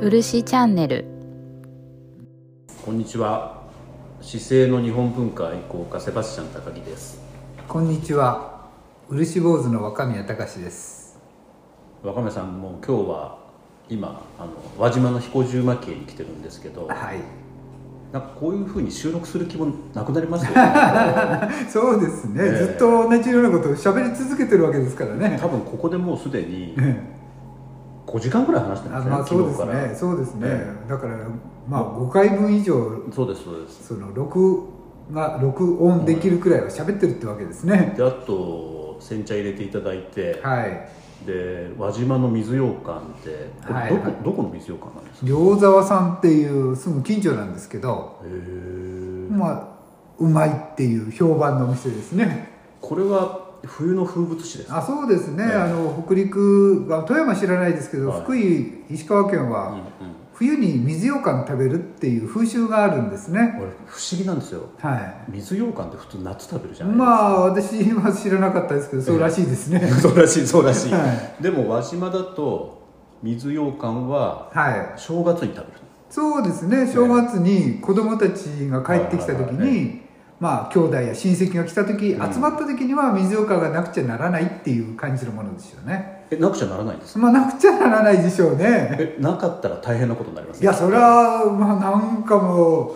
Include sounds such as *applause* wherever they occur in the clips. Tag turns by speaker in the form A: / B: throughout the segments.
A: 漆チャンネル。
B: こんにちは。姿勢の日本文化愛好家セバスチャン高木です。
C: こんにちは。漆坊主の若宮隆です。
B: 若宮さんも今日は今あの輪島の彦十蒔絵に来てるんですけど
C: はい。
B: なんかこういうふうに収録する気もなくなりますよね。*laughs*
C: そうですね、
B: ええ。
C: ずっと同じようなことを喋り続けてるわけですからね。
B: 多分ここでもうすでに
C: え *laughs*
B: 5時間ぐらい話してますね
C: まあそうですね。そうですね、
B: え
C: だからまあ5回分以上
B: そうですそうです。
C: その録が録音できるくらいは喋ってるってわけですね、
B: であと煎茶入れていただいて、
C: はい。
B: で輪島の水羊羹ってこれどこ,、
C: はい。はい
B: どこの水羊羹なんですか？
C: 両沢さんっていうすぐ近所なんですけど
B: へえ。
C: まあうまいっていう評判のお店ですね。
B: これは冬の風物詩です。か
C: あそうですね、
B: ええ。
C: あの北陸あ富山知らないですけど、
B: はい。
C: 福井石川県
B: うん
C: は、
B: うん。
C: 冬に水羊羹食べるっていう風習があるんですね。
B: 不思議なんですよ。
C: はい。
B: 水羊羹って普通夏食べるじゃないですか、
C: まあ私は知らなかったですけどそうらしいですね、*laughs*
B: そうらしいそうらしい、
C: は
B: でも輪島だと水羊羹は
C: はい。
B: 正月に食べる
C: そうですね。正月に子供たちが帰ってきた時
B: はいはいはい
C: にまあ兄弟や親戚が来た時、
B: うん。
C: 集まった時には水羊羹がなくちゃならないっていう感じのものですよね。
B: えなくちゃならないんですか？
C: まあなくちゃならないでしょうね。
B: えなかったら大変なことになります
C: いやそれはまあなんかもう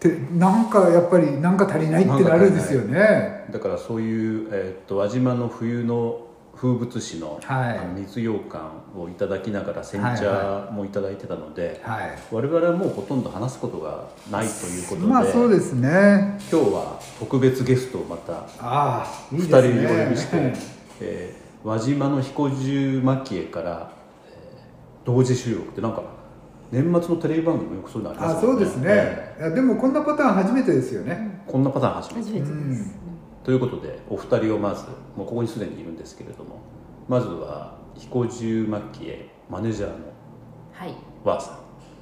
C: てなんかやっぱりなんか足りないってなるんですよね。
B: だからそういう、えーっと輪島の冬の風物詩の,、
C: はい。
B: あの水羊羹をいただきながら煎
C: はい
B: 茶もいただいてたので、
C: はい。
B: 我々はもうほとんど話すことがないということで,、
C: まあそうですね。
B: 今日は特別ゲストをまた
C: ああいい
B: 2
C: ですね。
B: 人お呼びして、えー輪島の彦十蒔絵から、えー同時収録ってなんか年末のテレビ番組もよくそういうのあります
C: あそうですね、
B: え
C: いやでもこんなパターン初めてですよね、
B: ーこんなパターン初めて。
A: 初めてです、
B: ということでお二人をまずもうここにすでにいるんですけれどもまずは彦十蒔絵マネージャーの
D: はい、
B: ワーさん。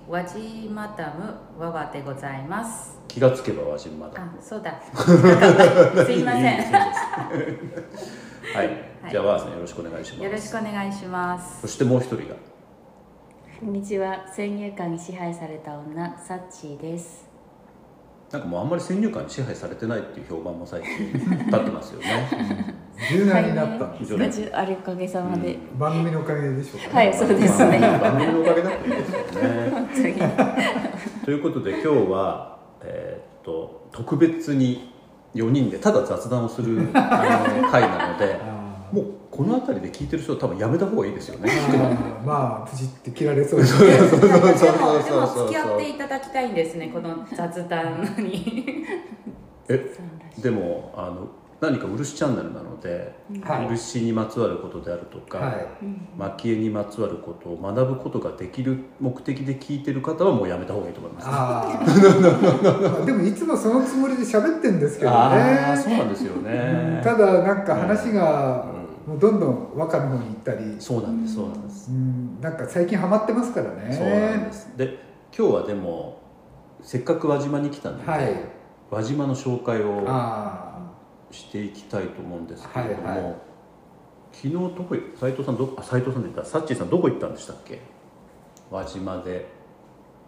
D: 和ジマダムワワでございます。
B: 気がつけば輪島だ
D: あ、そうだ。すいません。*laughs*
B: はい、
D: はい。
B: じゃあワーさんよろしくお願いします。
D: よろしくお願いします。
B: そしてもう一人が。
E: こんにちは。先入観に支配された女サッチーです
B: なんかもうあんまり先入観に支配されてないっていう評判も最近立ってますよね。
C: 柔軟になったんです
B: はい
C: ね、
E: じあれおかげさまで、
C: 番組のおかげでしょうか、
E: はいそうですね。
B: まあ番組のおかげだといいですよね *laughs* ということで今日は、えーっと特別に4人でただ雑談をするあの回なので *laughs*
C: あ
B: もうこの辺りで聞いてる人は多分やめた方がいいですよね。
C: ーまあプチって切られそうですね。
D: でも、でも
B: そうそうそう
D: 付き合っていただきたいんですね。この雑談に。
B: えでもあの何か漆チャンネルなので、
C: はい。
B: 漆にまつわることであるとか、
C: はい。
B: 蒔絵にまつわることを学ぶことができる目的で聞いてる方はもうやめた方がいいと思います。
C: ああ *laughs* でもいつもそのつもりで喋ってんですけど
B: ああ
C: ね
B: そうなんですよね。
C: ただなんか話が
B: う
C: もうどんどん和歌の方に行ったり、
B: そうなんですそうなんです、
C: うん、なんか最近ハマってますからね。
B: そうなんです。で今日はでもせっかく輪島に来たので、
C: はい。
B: 輪島の紹介を
C: あ
B: していきたいと思うんですけれども、
C: はいはい。
B: 昨日どこ斉藤さんどあ斉藤さんで言った。サッチーさんどこ行ったんでしたっけ？輪島で。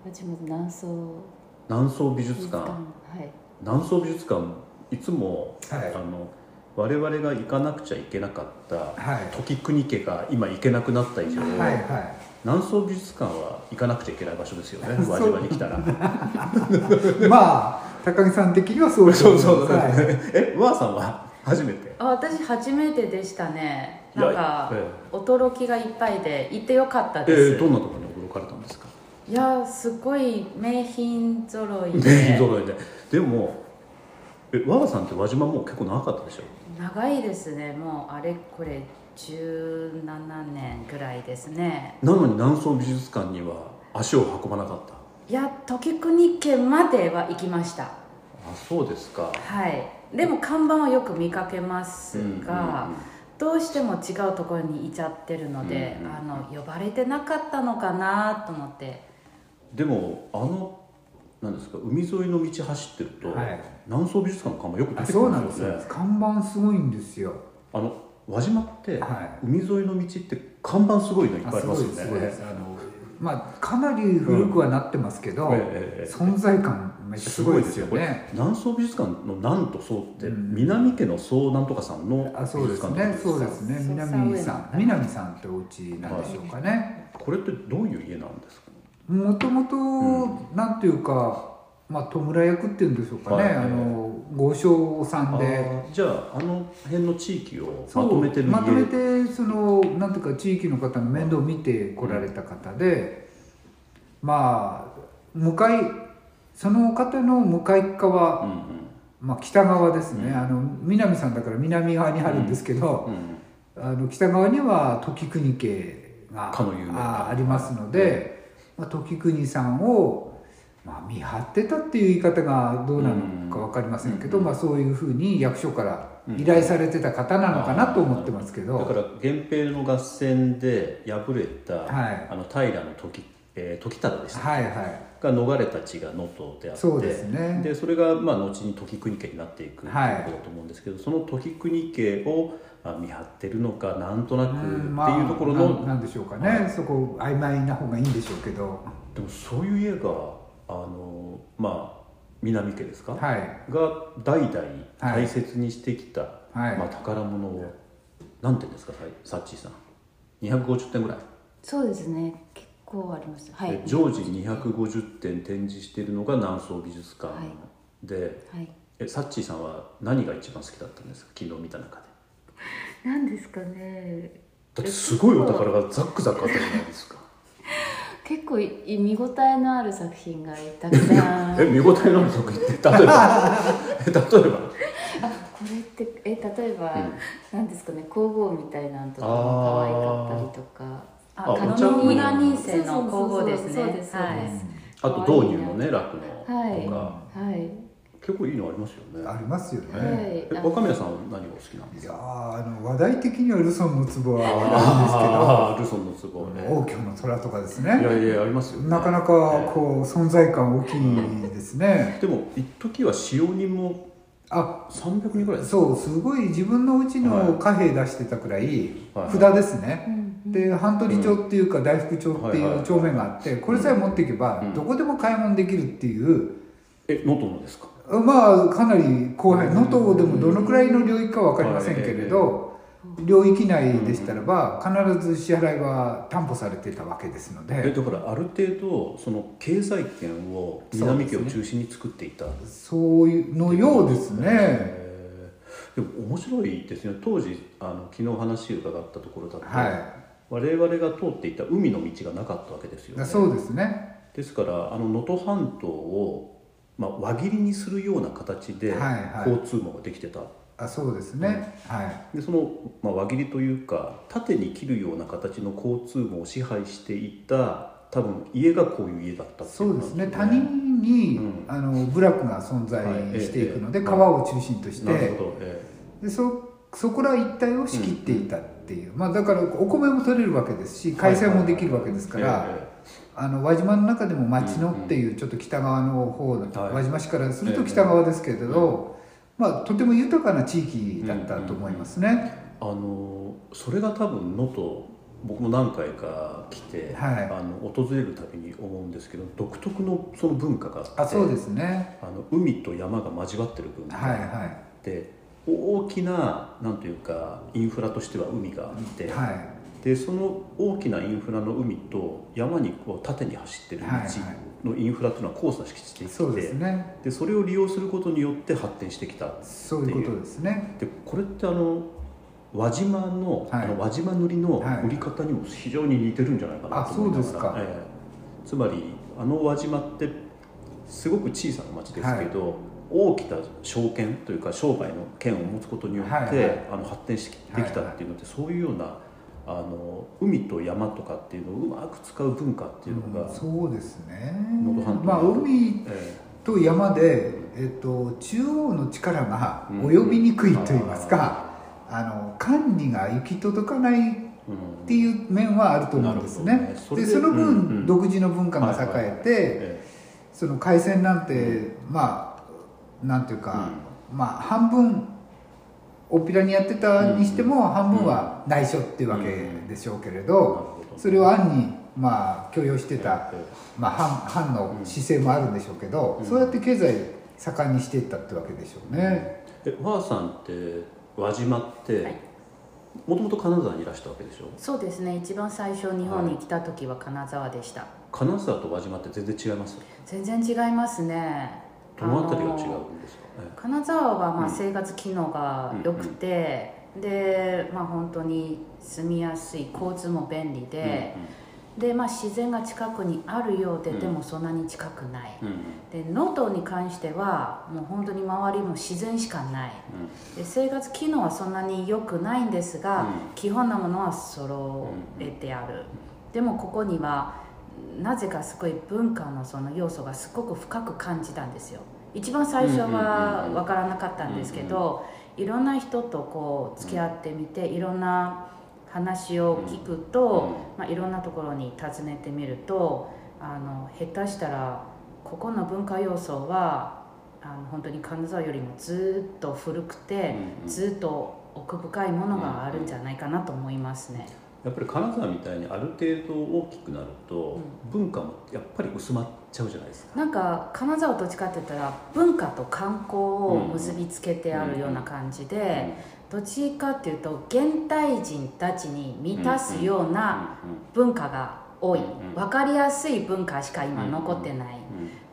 E: 私も南宋。
B: 南宋美術館
E: はい。
B: 南宋美術館いつも、
C: はい。
B: あの我々が行かなくちゃいけなかった、
C: はい。
B: 時国家が今行けなくなった以上、
C: あはいは
B: 南宋美術館は行かなくちゃいけない場所ですよね。*laughs* 輪島に来たら。
C: い *laughs* まあ高木さん的にはそうです。
B: そうそうそう、
C: はい。
B: えワーさんは初めて？
D: あ、私初めてでしたね。なんか
B: え
D: 驚きがいっぱいで行ってよかった
B: え
D: です。
B: ーどんなところに驚かれたんですか？
D: いや、すごい名品揃い
B: メイン
D: で。
B: 揃いで。でもえワーさんって輪島もう結構長かったでしょ？
D: 長いですね。もうあれこれ17年ぐらいですね。
B: なのに南宋美術館には足を運ばなかった？
D: いや時国家までは行きました。
B: あそうですか。
D: はい。でも看板はよく見かけますが、どうしても違うところにいちゃってるので、あの呼ばれてなかったのかなと思って。
B: でもあのなんですか海沿いの道走ってると、
C: はい。
B: 南宋美術館の看板よく出
C: あ
B: てく
C: そうなんですす
B: るんでよね
C: よ。看板すごいんですよ。
B: あの輪島って、
C: は
B: 海沿いの道って看板すごいのいっぱいありますよね。
C: あのまあかなり古くはなってますけど、
B: ええええ
C: 存在感めっちゃすごいですよ
B: これ
C: ね
B: 南宋美術館のなんと宋って、
C: うん。
B: 南家の宋なんとかさんの
C: あそうです
B: 美術館なん
C: ねそうですね。
D: そう
C: 南さ
D: そうん
C: 南さんってお家なんでしょうかね。
B: これってどういう家なんですか？
C: もともとなんていうかまあ弔役っていうんでしょうかね、
B: はい。
C: あの豪商さんで。
B: じゃああの辺の地域をまとめてる家。
C: まとめてそのなんていうか地域の方の面倒を見てこられた方で、まあ向かいその方の向かい側、
B: うんうん。
C: まあ、北側ですね、
B: うん。
C: あの南さんだから南側にあるんですけど、
B: うん
C: あの北側には時国家がありますので、まあ、時国さんを、まあ、見張ってたっていう言い方がどうなのか分かりませんけど、
B: うん
C: まあ、そういうふうに役所から依頼されてた方なのかなと思ってますけど、
B: だから源平の合戦で敗れた、
C: はい。
B: あの平の時,、えー時忠でした、
C: はいはい
B: が逃れた地が能登であって
C: そうですね
B: でそれがまあ後に時国家になっていくということだと思うんですけど、その時国家をあ見張ってるのかなんとなくっていうところの、
C: なんなんでしょうかね、
B: はい
C: そこ曖昧な方がいいんでしょうけど
B: でもそういう家があのまあ南家ですか、
C: はい
B: が代々大切にしてきた、
C: はい
B: まあ、宝物を何点ですかサッチーさん250点ぐらい、
E: そうですね構あります。はい。
B: で常時250点展示しているのが南宋美術館
E: はい。
B: で、
E: はい。
B: えサッチーさんは何が一番好きだったんですか？昨日見た中で。*laughs*
E: 何ですかね。
B: だってすごいお宝がザックザックあったじゃないですか。*laughs*
E: 結構い見応えのある作品がたくさん。*laughs*
B: え見応えのある作品って例えば？え例えば？
E: あこれってえ例えば、なんですかね？皇后みたいなのとかも可愛かったりとか
B: あ
D: あ加
B: お茶
D: 納村二世の皇后ですね。
B: あと導入のね楽の
E: はい
B: とか、
E: はい。
B: 結構いいのありますよね。
C: ありますよね、
B: 若宮さんは何がお好きなんですか？
C: いやーあの話題的にはルソンの壺は
B: ああルソンの壺ね。
C: あるんですけど王居の虎とかです
B: い
C: ね
B: やいやありますよね。
C: なかなかこう存在感大きいですね。
B: でも一時は使用人も
C: あ
B: 300人ぐらいです
C: そうすごい自分のうちの貨幣出してたくらい
B: はい。
C: 札ですね、
E: うん
C: で半取町っていうか大福町って
B: はい
C: う町名があってこれさえ持っていけば
B: うん。
C: どこでも買い物できるっていう。
B: え能登のですか？
C: まあかなり広範囲。能登でもどのくらいの領域か分かりませんけれど領域内でしたらば必ず支払いは担保されてたわけですので。
B: えだからある程度その経済圏を南家を中心に作っていた。
C: そういうのようですね。
B: えー。でも面白いですね。当時あの昨日話伺ったところだと、
C: は
B: 我々が通っていた海の道がなかったわけですよね。
C: いそうですね。
B: ですからあの能登半島を、まあ、輪切りにするような形で
C: はいはい。
B: 交通網ができてた、
C: あそうですね、はい。
B: でその、まあ、輪切りというか縦に切るような形の交通網を支配していた多分家がこういう家だったってい
C: そうですね。
B: こと
C: 谷に、
B: うん。
C: あの部落が存在していくので、
B: はいええ。
C: 川を中心として、
B: なるほど、え
C: でそそこら一帯を仕切っていたっていう、まあ、だからお米も取れるわけですし海鮮もできるわけですから、
B: え
C: あの輪島の中でも町野っていうちょっと北側の方の、
B: はい。
C: 輪島市からすると北側ですけれど、まあ、とても豊かな地域だったと思いますね。
B: あのそれが多分能登僕も何回か来て、
C: はい。
B: あの訪れるたびに思うんですけど独特のその文化があって
C: あそうですね。
B: あの海と山が交わってる文化
C: はいは
B: で大きななんというかインフラとしては海があって、
C: いはい。
B: でその大きなインフラの海と山にこう縦に走ってる
C: はいはい。
B: 道のインフラというのは交差してきて
C: そうですね。
B: でそれを利用することによって発展してきた
C: そういうことですね。
B: でこれってあの輪島の,、
C: はい。
B: あの輪島塗りの
C: はい。
B: 売り方にも非常に似てるんじゃないかなと思いながら、
C: あそうですか。
B: ええ。つまりあの輪島ってすごく小さな町ですけど、大きな商圏というか商売の権を持つことによって、
C: はいはい。
B: あの発展してきたっていうのって、そういうようなあの海と山とかっていうのをうまく使う文化っていうのが、
C: うんそうですね。
B: 能登半島
C: まあ海
B: え
C: と山で、えっと、中央の力が及びにくいといいますか、あの管理が行き届かないっていう面はあると思うんですね。
B: なるほどね。それで
C: でその分、
B: うんうん。
C: 独自の文化が栄えて、
B: え
C: その海鮮なんて、まあなんていうか、まあ半分おっぴらにやってたにしても、半分は内緒っていうわけでしょうけれど、それを暗にまあ許容してた、
B: え
C: まあ、藩藩の姿勢もあるんでしょうけど、
B: うん。
C: そうやって経済盛んにしていったってわけでしょうね、
B: え和さんって輪島って、
D: はい。
B: もともと金沢にいらしたわけでしょ？
D: そうですね。一番最初日本に来た時は金沢でした、
B: 金沢と輪島って全然違います？
D: 全然違いますね
B: どのあたりが違うんですか、え
D: 金沢はま
B: うん
D: あ生活機能が良くて、でまあ本当に住みやすい交通も便利
B: え
D: で、でまあ自然が近くにあるようで、
B: うん。
D: でもそんなに近くない。
B: うんうん。
D: で能登に関してはもう本当に周りも自然しかない。で生活機能はそんなに良くないんですが、
B: うん。
D: 基本なものは揃えてある、でもここにはなぜかすごい文化のその要素がすごく深く感じたんですよ。一番最初は分からなかったんですけど、いろんな人とこう付き合ってみて、いろんな話を聞くと、まあ、いろんなところに訪ねてみるとあの下手したらここの文化要素はあの本当に金沢よりもずっと古くて、ずっと奥深いものがあるんじゃないかなと思いますね。
B: やっぱり金沢みたいにある程度大きくなると、文化もやっぱり薄まっちゃうじゃないですか。
D: なんか金沢どっちかって言ったら文化と観光を結びつけてあるような感じで、どっちかっていうと現代人たちに満たすような文化が多い、分かりやすい文化しか今残ってない、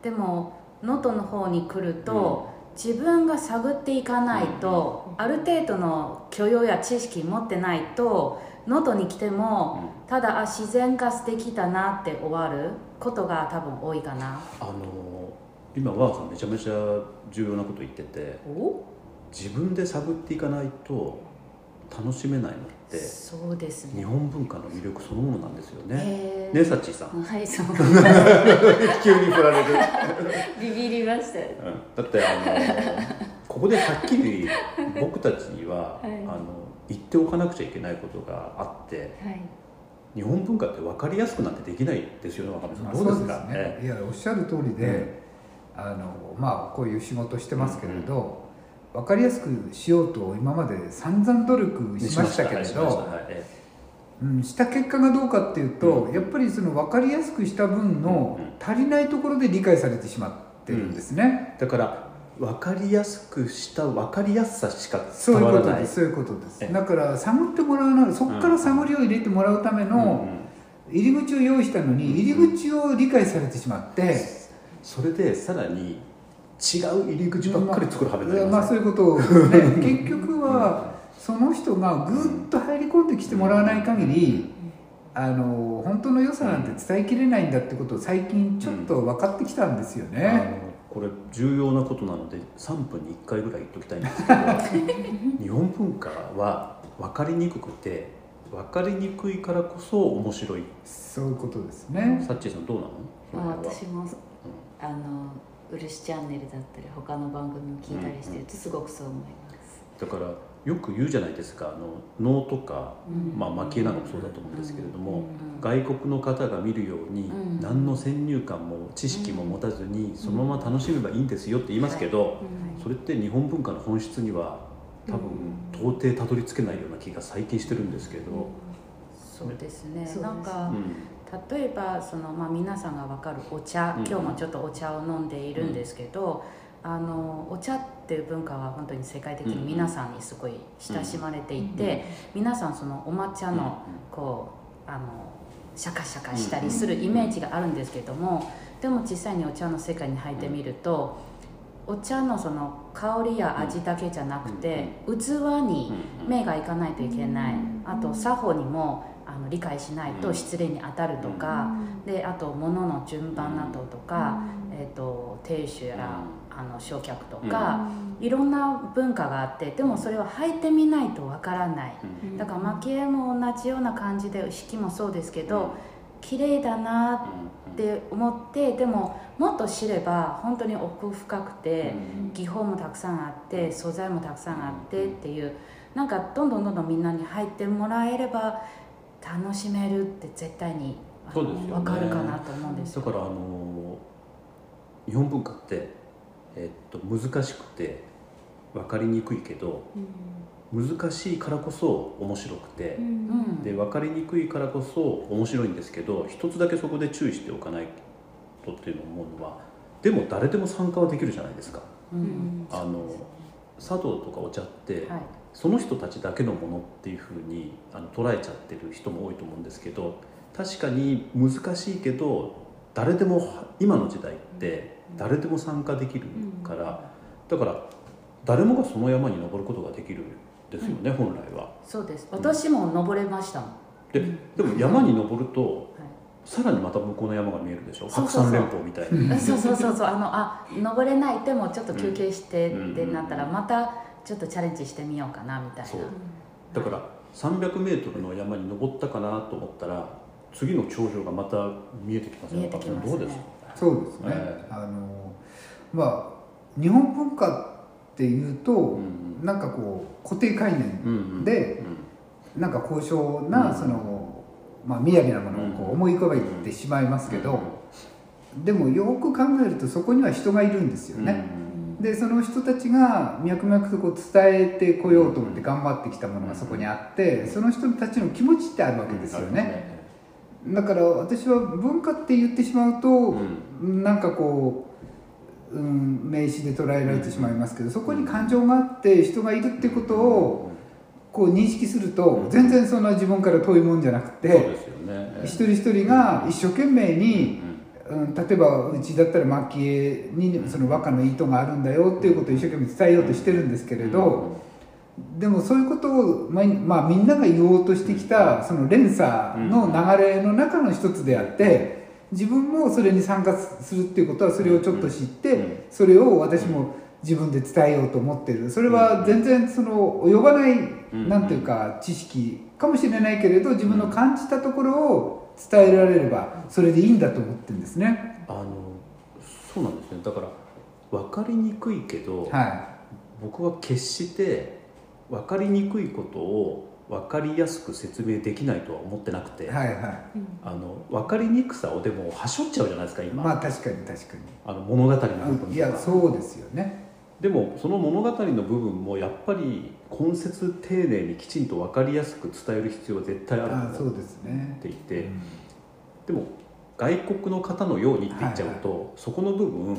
D: でも能登の方に来ると、自分が探っていかないと、ある程度の許容や知識持ってないと能登に来ても、ただあ自然が素敵だなって終わることが多分多いかな。
B: あの今ワーさんめちゃめちゃ重要なこと言ってて
D: お？
B: 自分で探っていかないと楽しめないのって
D: そうですね。
B: 日本文化の魅力そのものなんですよね。ねさっちーさん。
E: はいそう。*laughs*
B: 急に振られる。*laughs*
E: ビビりました
B: うん。だってあのここではっきり僕たちには、
E: はい。
B: あの言っておかなくちゃいけないことがあって
E: はい。
B: 日本文化って分かりやすくなんてできないですよね若さん。どうですか？
C: ね
B: え。
C: いやおっしゃる通りで、あのまあこういう仕事してますけれど、分かりやすくしようと今まで散々努力
B: え
C: しましたけれど、
B: はいえ
C: うん、した結果がどうかっていうと、
B: うん。
C: やっぱりその分かりやすくした分の
B: うん
C: 足りないところで理解されてしまってるんですね、
B: えだから分かりやすくした分かりやすさしか
C: そういう
B: 伝わらない。
C: ことですそういうことです。
B: ええ。
C: だから探ってもらわないそこから探りを入れてもらうため
B: うん
C: の入り口を用意したのに入り口を理解されてしまって、
B: それでさらに違う入り口ばっかり作るはめになり
C: まあ
B: ますね
C: そういうことですね。結局はその人がぐっと入り込んできてもらわない限りあの本当の良さなんて伝えきれないんだってことを最近ちょっと分かってきたんですよ
B: あ
C: ね、
B: のこれ重要なことなので3分に1回ぐらい言っときたいんですけど *laughs* 日本文化は分かりにくくて分かりにくいからこそ面白い。
C: そういうことですね。
B: サッチーさんどうなの？
E: あ私もあの漆チャンネルだったり他の番組を聞いたりしてるとすごくそう思います、
B: だからよく言うじゃないですか。あの能とか、
E: うん。
B: まあ蒔絵なんかもそうだと思うんですけれども、
E: うん。
B: 外国の方が見るように、
E: うん。
B: 何の先入観も知識も持たずに、そのまま楽しめばいいんですよって言いますけど、
E: うん
B: それって日本文化の本質には多分到底たどり着けないような気が最近してるんですけど、
D: そうですね。なんか
B: うん。
D: 例えばその、まあ、皆さんが分かるお茶。
B: うん。
D: 今日もちょっとお茶を飲んでいるんですけど、あのお茶っていう文化は本当に世界的に皆さんにすごい親しまれていて、皆さんそのお抹茶のこうあのシャカシャカしたりするイメージがあるんですけどもでも実際にお茶の世界に入ってみるとお茶のその香りや味だけじゃなくて器に目がいかないといけない。あと作法にもあの理解しないと失礼に当たるとかであと物の順番などとか、えー、と亭主やらあの焼却とか、いろんな文化があってでもそれは履いてみないとわからない。
B: うん。
D: だから蒔絵も同じような感じで式もそうですけど綺麗だなって思ってでももっと知れば本当に奥深くて技法もたくさんあって素材もたくさんあってっていうなんかどんどんどんどんみんなに入ってもらえれば楽しめるって絶対に
B: ね。
D: わかるかなと思うんですよ。
B: だからあの日本文化って、えっと難しくて分かりにくいけど難しいからこそ面白くて、
D: うん。
B: で分かりにくいからこそ面白いんですけど一つだけそこで注意しておかないとっていうのを思うのはでも誰でも参加はできるじゃないですか。
D: うん。
B: あの茶道とかお茶って、
D: はい。
B: その人たちだけのものっていうふうにあの捉えちゃってる人も多いと思うんですけど確かに難しいけど誰でも今の時代って誰でも参加できるから、だから誰もがその山に登ることができるんですよね、本来は。
D: そうです。私も登れました
B: ででも山に登ると
D: はい。
B: さらにまた向こうの山が見えるでしょ？白山連峰みたいに。
D: そうそうそうそう。あのあ登れないでもちょっと休憩して
B: うん。
D: ってなったらまたちょっとチャレンジしてみようかなみたいな。
B: だから300メートルの山に登ったかなと思ったら次の頂上がまた見えてきます
D: 見えてきますね。
B: どうですか？
C: そうですね、
B: え
C: あのまあ日本文化っていうと、
B: ん
C: なんかこう固定概念で
B: うん
C: なんか高尚な、
B: うん
C: そのまあ雅なものをこう思い浮かべてしまいますけど、でもよく考えるとそこには人がいるんですよね、でその人たちが脈々とこう伝えてこようと思って頑張ってきたものがそこにあってその人たちの気持ちってあるわけですよね、だから私は文化って言ってしまうと、
B: うん。
C: なんかこう、うん、名詞で捉えられてしまいますけどそこに感情があって人がいるってことをこう認識すると全然そんな自分から遠いもんじゃなくて
B: ね。
C: 一人一人が一生懸命に
B: う、ん。
C: うん、例えばうちだったら蒔絵にその和歌の意図があるんだよっていうことを一生懸命伝えようとしてるんですけれど、でもそういうことを、まあまあ、みんなが言おうとしてきたその連鎖の流れの中の一つであって自分もそれに参加するっていうことはそれをちょっと知ってそれを私も自分で伝えようと思ってる。それは全然その及ばない
B: うん。
C: なんていうか知識かもしれないけれど自分の感じたところを伝えられればそれでいいんだと思ってるんですね。
B: あのそうなんですねだから分かりにくいけど、
C: は
B: 僕は決して分かりにくいことを分かりやすく説明できないとは思ってなくて、
C: い、はい。は
B: あの分かりにくさをでもはしょっちゃうじゃないですか
C: い、
B: 今、
C: まあ確かに確か
B: あの物語の部
C: にい
B: 分では
C: やそうですよね。
B: でもその物語の部分もやっぱり根節丁寧にきちんと分かりやすく伝える必要は絶対ある
C: あそう
B: と思っ
C: ですね。
B: ていて、でも外国の方のようにって言っちゃうと、そこの部分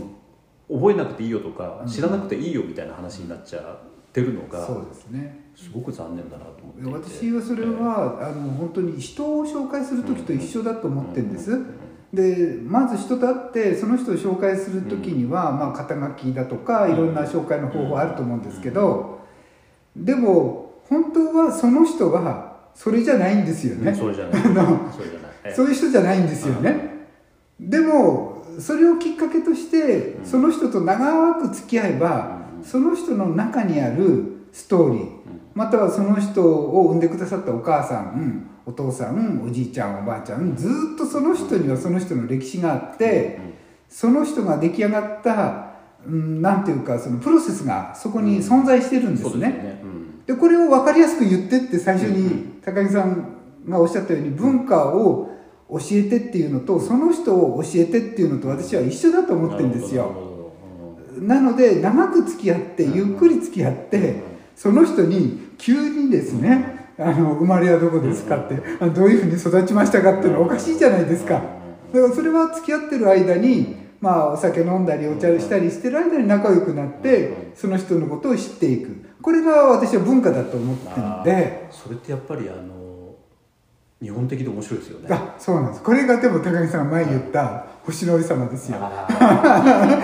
B: 覚えなくていいよとか、
C: うん。
B: 知らなくていいよみたいな話になっちゃってるのが
C: そうですね。
B: すごく残念だなと思って
C: 私はそれは、あの本当に人を紹介する時と一緒だと思ってるんです、でまず人と会ってその人を紹介する時には、まあ、肩書きだとかいろんな紹介の方法あると思うんですけど、でも本当はその人はそれじゃないんですよね、
B: うんそれじゃない。*laughs* それじゃない。え。
C: そういう人じゃないんですよね、でもそれをきっかけとして
B: うん。
C: その人と長く付き合えば
B: うん
C: その人の中にあるストーリーまたはその人を産んでくださったお母さんお父さんおじいちゃんおばあちゃんずっとその人にはその人の歴史があってその人が出来上がった、うん、なんていうかそのプロセスがそこに存在してるんですね。でこれを分かりやすく言ってって最初に高木さんがおっしゃったように文化を教えてっていうのとその人を教えてっていうのと私は一緒だと思ってるんですよ。
B: な
C: ので長く付き合ってゆっくり付き合ってその人に急にですねあの生まれはどこですかってあどういうふうに育ちましたかっていうのはおかしいじゃないですか。だからそれは付き合ってる間にまあお酒飲んだりお茶したりしてる間に仲良くなってその人のことを知っていく。これが私は文化だと思ってるので。
B: それってやっぱりあの日本的で面白いですよね。
C: あそうなんです。これがでも高木さんが前言った星の王様ですよ。
B: あ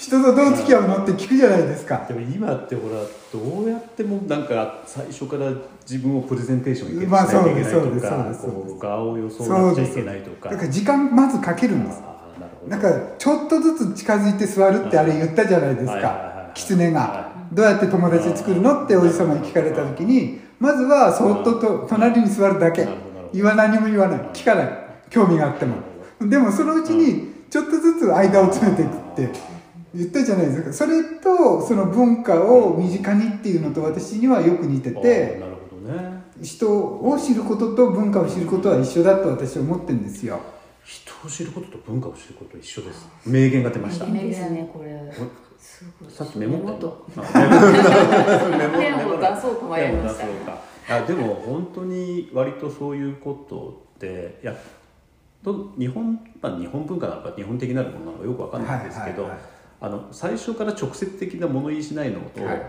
C: 人とどう付き合うのって聞くじゃないですか。
B: ーでも今ってほらどうやってもなんか最初から自分をプレゼンテーションいけし
C: まあ
B: ないけないとか
C: そうですそう
B: 顔を装っちゃいけないとか。
C: だから時間まずかけるんです。
B: なるほど。
C: なんかちょっとずつ近づいて座るってあれ言ったじゃないですか。狐が。
B: は
C: どうやって友達作るのっておじ様に聞かれた時にまずはそっとと隣に座るだけ。言わ何も言わない。聞かない。興味があっても。でもそのうちにちょっとずつ間を詰めていくって言ったじゃないですか。それとその文化を身近にっていうのと私にはよく似てて
B: なるほどね。
C: 人を知ることと文化を知ることは一緒だと私は思ってるんですよ。
B: 人を知ることと文化を知ることと一緒です。名言が出ました。
E: 名ですねこれ
B: さっきメモったメモ
E: 出そうと迷いました。
B: あでも本当に割とそういうことっていやど日本、まあ、日本文化なのか日本的なるものなのかよくわかんないんですけど、
C: はいはいはい
B: あの最初から直接的な物言いしないのと、
C: はい。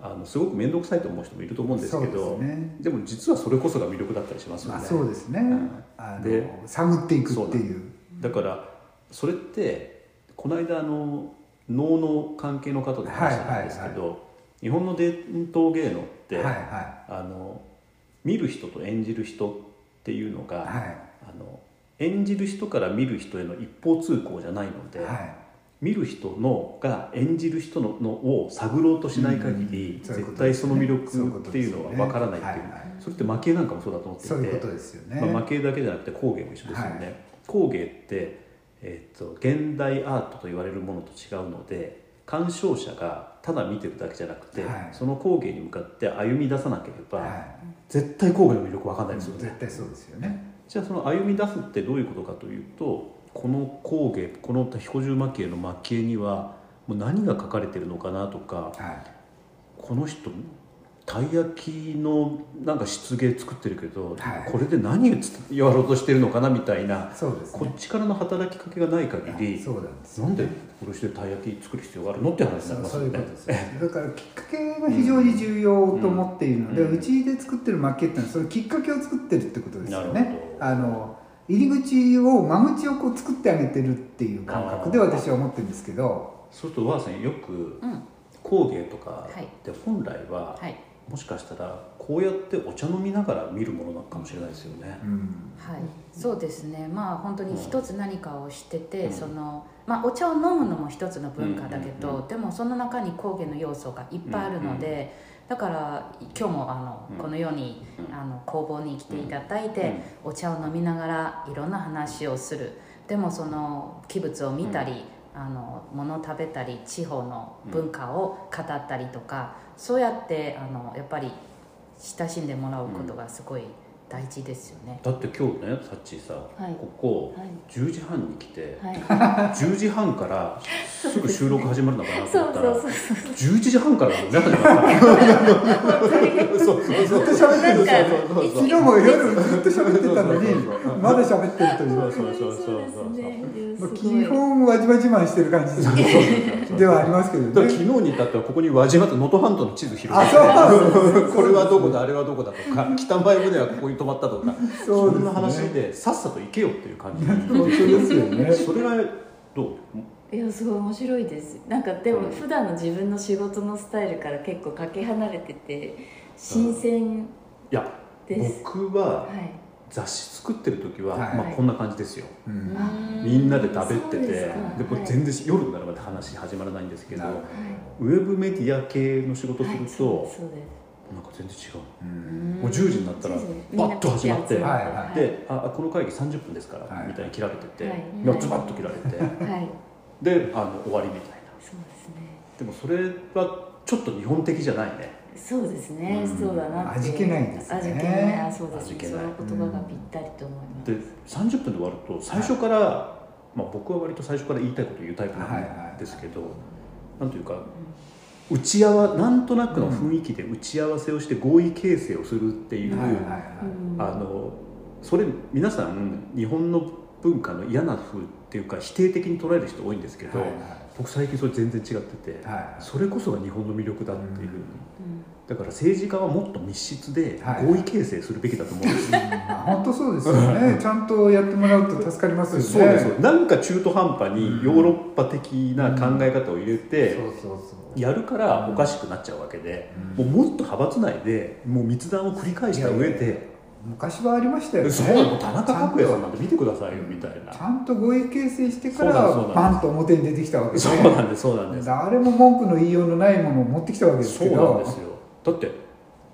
B: あのすごく面倒くさいと思う人もいると思うんですけど
C: ね。
B: でも実はそれこそが魅力だったりしますよね。
C: まあそうですね、
B: ん。
C: あ
B: で
C: の探っていくっていう。
B: だからそれってこの間あの能の関係の方と話したんですけど、日本の伝統芸能って、
C: はいは
B: あの見る人と演じる人っていうのが、
C: いはい。
B: あの演じる人から見る人への一方通行じゃないので、
C: はい
B: 見る人のが演じる人ののを探ろうとしない限り、
C: うんそういうこと
B: 絶対その魅力っていうのは分からないっていう。
C: はいはい
B: それって負けなんかもそうだと思っていて。
C: そういうことですよね、
B: まあ、負けだけじゃなくて工芸も一緒ですよね、
C: はい。
B: 工芸って、えー、と現代アートと言われるものと違うので鑑賞者がただ見てるだけじゃなくて、
C: はい。
B: その工芸に向かって歩み出さなければ、
C: は
B: 絶対工芸の魅力分かんない
C: い、
B: ですよね、
C: 絶対そうですよね。
B: じゃあその歩み出すってどういうことかというとこの工芸この彦十蒔絵の蒔絵にはもう何が書かれてるのかなとか
C: は
B: この人たい焼きのなんか漆芸作ってるけど、
C: はい。
B: これで何をつやろうとしてるのかなみたいない
C: そうですね。
B: こっちからの働きかけがない限り
C: そうなんです
B: なんでこれしてたい焼き作る必要があるのって話になりますよね。
C: そういうことですよね。*laughs* だからきっかけが非常に重要と思っているので、
B: う
C: うん。ちで作ってる負けっていうのはそのきっかけを作ってるってことですよ
B: なる
C: ね
B: ほど。
C: あの入り口を間口をこう作ってあげてるっていう感覚で私は思ってるんですけど。
B: そうすると和田さんよく
D: うん
B: 工芸とか
D: はい
B: って本来は、
D: はい。
B: もしかしたらこうやってお茶飲みながら見るものなのかもしれないですよね。
C: うん。
D: はい、そうですね。まあ本当に一つ何かをしてて、
B: うん。
D: そのまあ、お茶を飲むのも一つの文化だけど、
B: うんうんう
D: でもその中に工芸の要素がいっぱいあるので、だから今日もあの、
B: うん。
D: このように
B: うん。
D: あの工房に来ていただいて、お茶を飲みながらいろんな話をする。でもその器物を見たり、あの物を食べたり地方の文化を語ったりとか、そうやってあのやっぱり親しんでもらうことがすごい大事ですよね。
B: だって今日ねさっちーさ、
E: はい。
B: ここ
E: はい。
B: 10時半に来て、
E: はい。
B: 10時半からすぐ収録始まるのかなと
E: そう
B: 思ったら
E: そうそうそう
B: 11時半からだもんねそうそうそう
C: ずっと喋ってる昨日も夜ずっと喋ってたのに
B: そうそうそう
C: まだ喋ってるという。
B: そうそうそうそう。
C: 基本輪島自慢してる感じではありますけどね。
B: 昨日に至ってはここに輪島と能登半島の地図広
C: あ
B: げて
C: そう
B: これはどこだあれはどこだとか北前船はここに泊まったとか
C: そうね。
B: んな話でさっさと行けよっていう感じ。
C: ですよね。
B: それがどう？
E: いやすごい面白いです。なんかでも
B: うん。
E: 普段の自分の仕事のスタイルから結構かけ離れてて新鮮
B: いや
E: です、
B: 僕は
E: はい。
B: 雑誌作ってる時は、
C: はい。
B: まあ、こんな感じですよ。
C: うん。
B: みんなで食べってて
E: で
B: これ全然夜になるまで話始まらないんですけど
C: なるほ
B: ウェブメディア系の仕事すると、
E: はいそうです
B: なんか全然違う
C: うん。
B: もう10時になったらバッと始まって
C: はいはい
B: でああこの会議30分ですから、
C: はい。
B: みたいに切られてて、
E: はい。
B: バッと切られて
E: はい。
B: であの終わりみたいな。
E: そうですね。
B: でもそれはちょっと日本的じゃないね。
E: そうですね、
C: うん。
E: そうだなって。
C: 味気ないですね。
E: 味気ない。あそうです。
B: 味気ない。
E: その言葉がぴったりと思います、
B: で30分で終わると最初から、まあ、僕は割と最初から言いたいことを言うタイプな
C: はいはい
B: んですけど、なんというか打ち合わなんとなくの雰囲気で打ち合わせをして合意形成をするっていう、あのそれ皆さん日本の文化の嫌な風っていうか否定的に捉える人多いんですけど、
C: はい
B: 僕最近それ全然違ってて、
C: はい。
B: それこそが日本の魅力だっていう、
C: うん。
B: だから政治家はもっと密室で
C: はい。
B: 合意形成するべきだと思うんですよ、
C: まあ本当そうですよね。ちゃんとやってもらうと助かりますよね。
B: そうです。なんか中途半端にヨーロッパ的な考え方を入れて、
C: そうそうそう。
B: やるからおかしくなっちゃうわけで、
C: うん。
B: もうもっと派閥内でもう密談を繰り返した上
C: いやい
B: で
C: 昔はありましたよね。
B: そう田中角栄さんなんて見てくださいよみたいな。
C: ちゃんと合意形成してからバンと表に出てきたわけで
B: そうなんですそうなんです。
C: 誰も文句の言いようのないものを持ってきたわけです
B: そう
C: けど
B: なんですよ。だって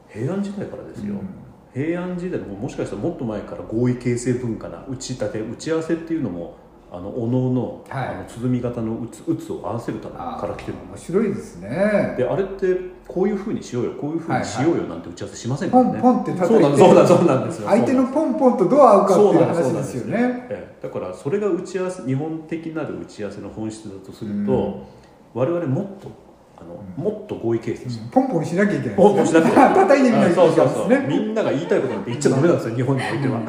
B: 平安時代からですよ、
C: うん。
B: 平安時代でももしかしたらもっと前から合意形成文化な打ち立て打ち合わせっていうのもあのおのおの,、
C: はい。
B: あの鼓型の打つ打つを合わせるため
C: あ
B: から来てる。
C: 面白いですね。
B: であれってこういうふうにしようよこういうふうにしようよなんて打ち合わせしませんか
C: ポ
B: らね、
C: ンポンって叩
B: そうなん
C: いて
B: そうなんそうなんです。よ
C: 相手のポンポンとどう合うかっていう
B: そうなん
C: 話ですよね
B: ええだからそれが打ち合わせ日本的なる打ち合わせの本質だとすると、我々もっとあの、
C: うん。
B: もっと合意形成して、
C: ポンポンしなきゃいけない
B: ポンポンしなくて
C: 叩いてみないといけ
B: そうそうそう、
C: ないですね
B: みんなが言いたいことなんて言っちゃダメなんですよ日本においては、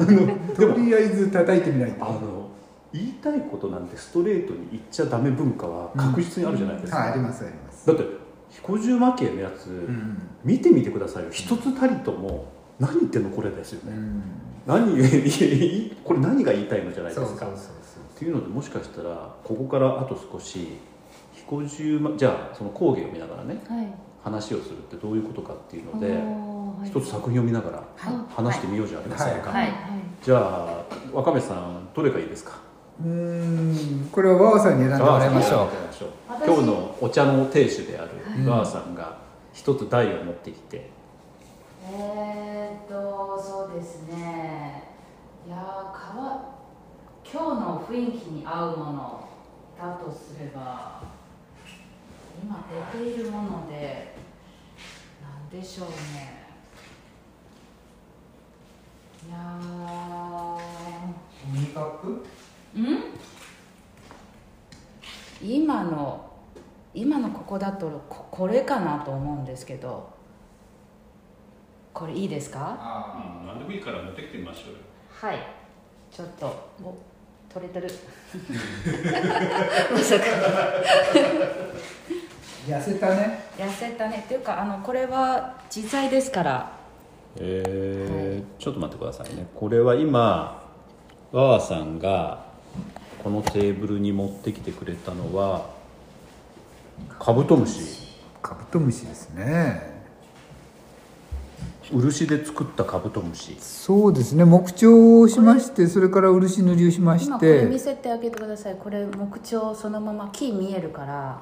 C: とりあえず叩いてみないと。
B: あの言いたいことなんてストレートに言っちゃダメ文化は確実にあるじゃないですか、
C: はいありますあります。
B: だって彦十魔系のやつ、
C: うん。
B: 見てみてくださいよ。一つたりとも何言ってんのこれですよね、
C: うん。
B: 何これ何が言いたいのじゃないですか。っていうのでもしかしたらここからあと少し彦十魔じゃあその講義を見ながらね
E: はい。
B: 話をするってどういうことかっていうので一つ作品を見ながら
D: はい。
B: 話してみようじゃありませんか、
C: は
E: はい
B: じゃあ若宮さんどれがいいですか？
C: うーん。これはワオさんに選んでもらいましょう。
E: 私。
B: 今日のお茶の亭主であ
C: はい
B: るワーさんが一つ台を持ってきて、
D: えー、っとそうですね。いやーかわ今日の雰囲気に合うものだとすれば今出ているもので何でしょうね。いや
C: ミニカップ
D: ーん？今の今のここだとここれかなと思うんですけど。これいいですか？
C: あ
B: 何でもいいから持ってきてみましょうよ。
D: はい。ちょっとお取れてる。*laughs* まさか。
C: 痩せたね。
D: 痩せたね。っていうかあのこれは自在ですから。
B: えーちょっと待ってくださいね。これは今ワーさんがこのテーブルに持ってきてくれたのはカブトムシ。
C: カブトムシですね。
B: 漆で作ったカブトムシ。
C: そうですね。木彫をしましてそれから漆塗りをしまし
D: 今これ見
C: て
D: せてあげてください。これ木彫そのまま木見えるから。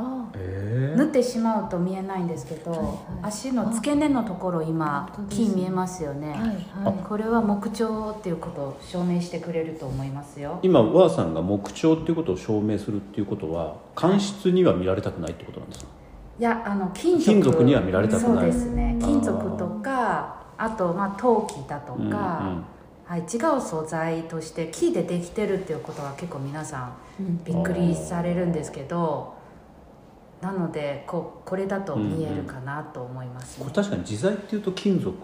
D: 縫ってしまうと見えないんですけど、
E: はいはい。
D: 足の付け根のところ今木見えますよね、
E: はいはい。
D: これは木彫っていうことを証明してくれると思いますよ。
B: 今ワーさんが木彫っていうことを証明するっていうことは間質には見られたくないってことなんですか？
D: いやあの金属。
B: 金属には見られたくない。
D: そうですね。金属とかあとまあ陶器だとか、
B: うんうん
D: はい、違う素材として木でできてるっていうことは結構皆さん
E: うん
D: びっくりされるんですけどなのでここれだと見えるかなと思いますね。
B: これ、確かに自在っていうと金属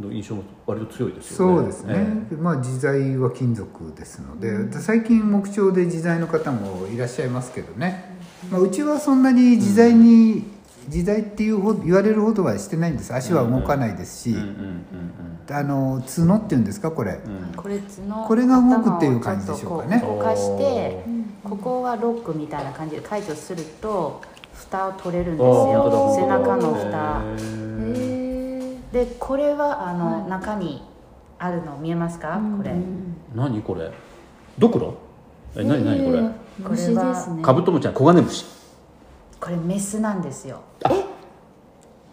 B: の印象も割と強いですよね。
C: そうですね、
B: え
C: まあ自在は金属ですので、最近木彫で自在の方もいらっしゃいますけどね、まあ、うちはそんなに自在に、自在っていうほど言われるほどはしてないんです。足は動かないですし、
B: えうんうんうん
C: あの角っていうんですかこれ、
D: これ角
C: これが動くっていう感じでしょうかね。
D: 動かして
B: お
D: ここはロックみたいな感じで解除すると蓋を取れるんですよ。背中の蓋。でこれはあの、
E: はい。
D: 中にあるの見えますか、これ、
B: 何これ？ドクロえ何何これ、
E: 虫ですね。
B: カブトムシはコガネムシ。
D: これメスなんですよ。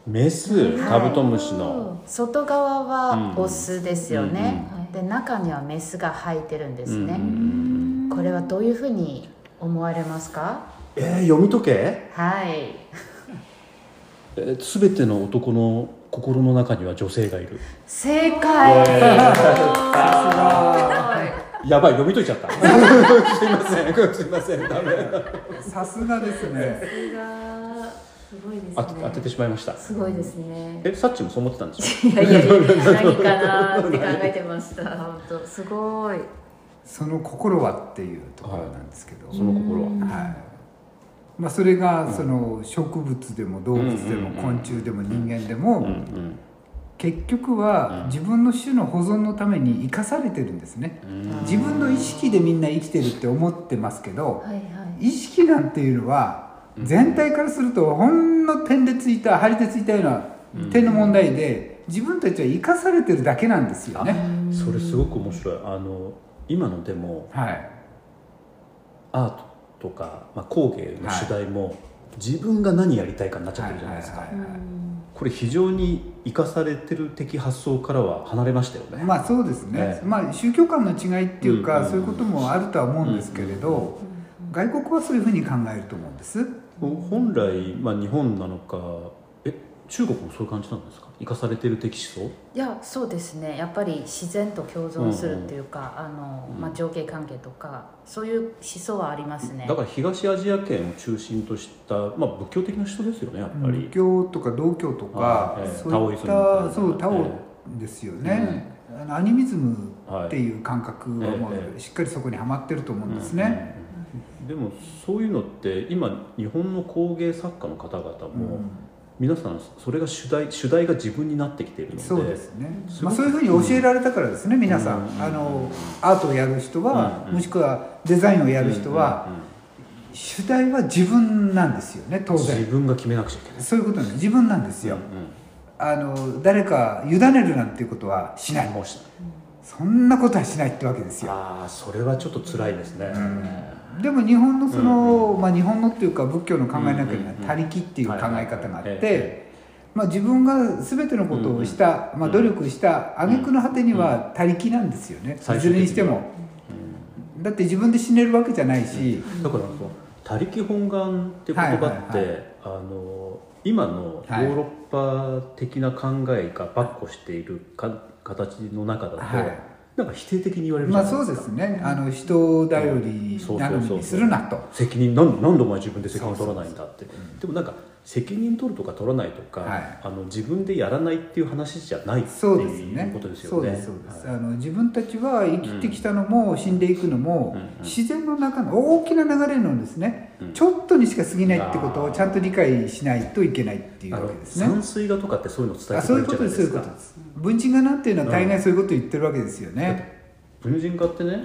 B: メス？
D: はい。
B: カブトムシの、
D: 外側は
B: うん
D: オスですよね、
E: うんうん
D: で中にはメスが入ってるんですね、
B: うん
D: これはどういうふうに思われますか？
B: えー、読み解け？
D: はい。
B: えー、全ての男の心の中には女性がいる。
D: 正解
B: やばい読み解いちゃった。すいません。すいません。ダ *laughs* メ
C: さすがですね。
E: すごいですね。
B: あ当ててしまいました。
E: すごいですね。
B: えサッチもそう思ってたんでしょ
E: いやいやいや *laughs* 何かなって考えてました。本当すごい。
C: その心はっていうところなんですけど、
B: その心は。
C: はい。まあ、それがその植物でも動物でも
B: うん。
C: 昆虫でも人間でも
B: うんうん
C: 結局は自分の種の保存のために生かされてるんですね。
B: うん。
C: 自分の意識でみんな生きてるって思ってますけど
E: はいはい。
C: 意識なんていうのは全体からするとほんの点でついた針でついたような点の問題で自分たちは生かされてるだけなんですよね。
B: それすごく面白い。あの今のでも
C: はい。
B: アートとか、まあ、工芸の主題も、自分が何やりたいかになっちゃってるじゃないですか、
C: はいはいはい
B: これ非常に生かされてる的発想からは離れましたよね、
C: まあそうですね、
B: ええ。
C: まあ宗教観の違いっていうか、
B: うんうん。
C: そういうこともあるとは思うんですけれど、外国はそういうふうに考えると思うんです。
B: 本来、まあ、日本なのかえ中国もそういう感じなんですか？生かされてる的思想
D: いやそうですね。やっぱり自然と共存するっていうか、あの
B: うん。
D: まあ、上下関係とかそういう思想はありますね。
B: だから東アジア圏を中心とした、まあ、仏教的な人ですよねやっぱり、
C: 仏教とか道教とか
B: はいええ
C: そういったそうタオ
B: え
C: ですよね、あのアニミズム
B: はい。
C: っていう感覚はも
B: ええ
C: うしっかりそこにはまってると思うんですね、
B: でもそういうのって今日本の工芸作家の方々
C: うん。
B: も、皆さんそれが主題主題が自分になってきているので
C: そうですね。まあ、そういうふうに教えられたからですね皆さん、
B: うん
C: あのアートをやる人は、
B: うん
C: もしくはデザインをやる人は、
B: うんうんうん
C: 主題は自分なんですよね当
B: 自
C: 然
B: 分が決めなくちゃいけない。
C: そういうことなんです。自分なんですよ、
B: うん
C: あの誰か委ねるなんていうことはしない。
B: もうしない。
C: そんなことはしないってわけですよ。
B: ああそれはちょっと辛いですね、
C: でも日本のその、
B: うん
C: まあ、日本のっていうか仏教の考えの中には
B: うん
C: 他力っていう考え方があって
B: え
C: まあ自分が全てのことをした、まあ、努力した挙句の果てには他力なんですよね、いずれにしても。だって自分で死ねるわけじゃないし、
B: だからその「他力本願」って言葉って、あの今のヨーロッパ的な考えが跋扈しているか形の中だと、
C: はい
B: なんか否定的に言われるじ
C: まあそうですね。あの人頼りなのにするなと。
B: 責任なんなんでお前自分で責任取らないんだって。でもなんか責任取るとか取らないとか、
C: はい。
B: あの自分でやらないっていう話じゃないって
C: そうです
B: い
C: ね。
B: うことですよね
C: そうですそうです、
B: はい
C: あの自分たちは生きてきたのも死んでいくのも、
B: うんうん。
C: 自然の中の大きな流れのですね、
B: うん。
C: ちょっとにしか過ぎないってことをちゃんと理解しないといけないっていうわけですね。
B: 山水画とかってそういうの伝え
C: あ
B: てく
C: そういうこと
B: れるじゃないでか。
C: ですそういうことです。文人画なんていうのは大概そういうことを言ってるわけですよね、
B: 文人画ってね
E: はい。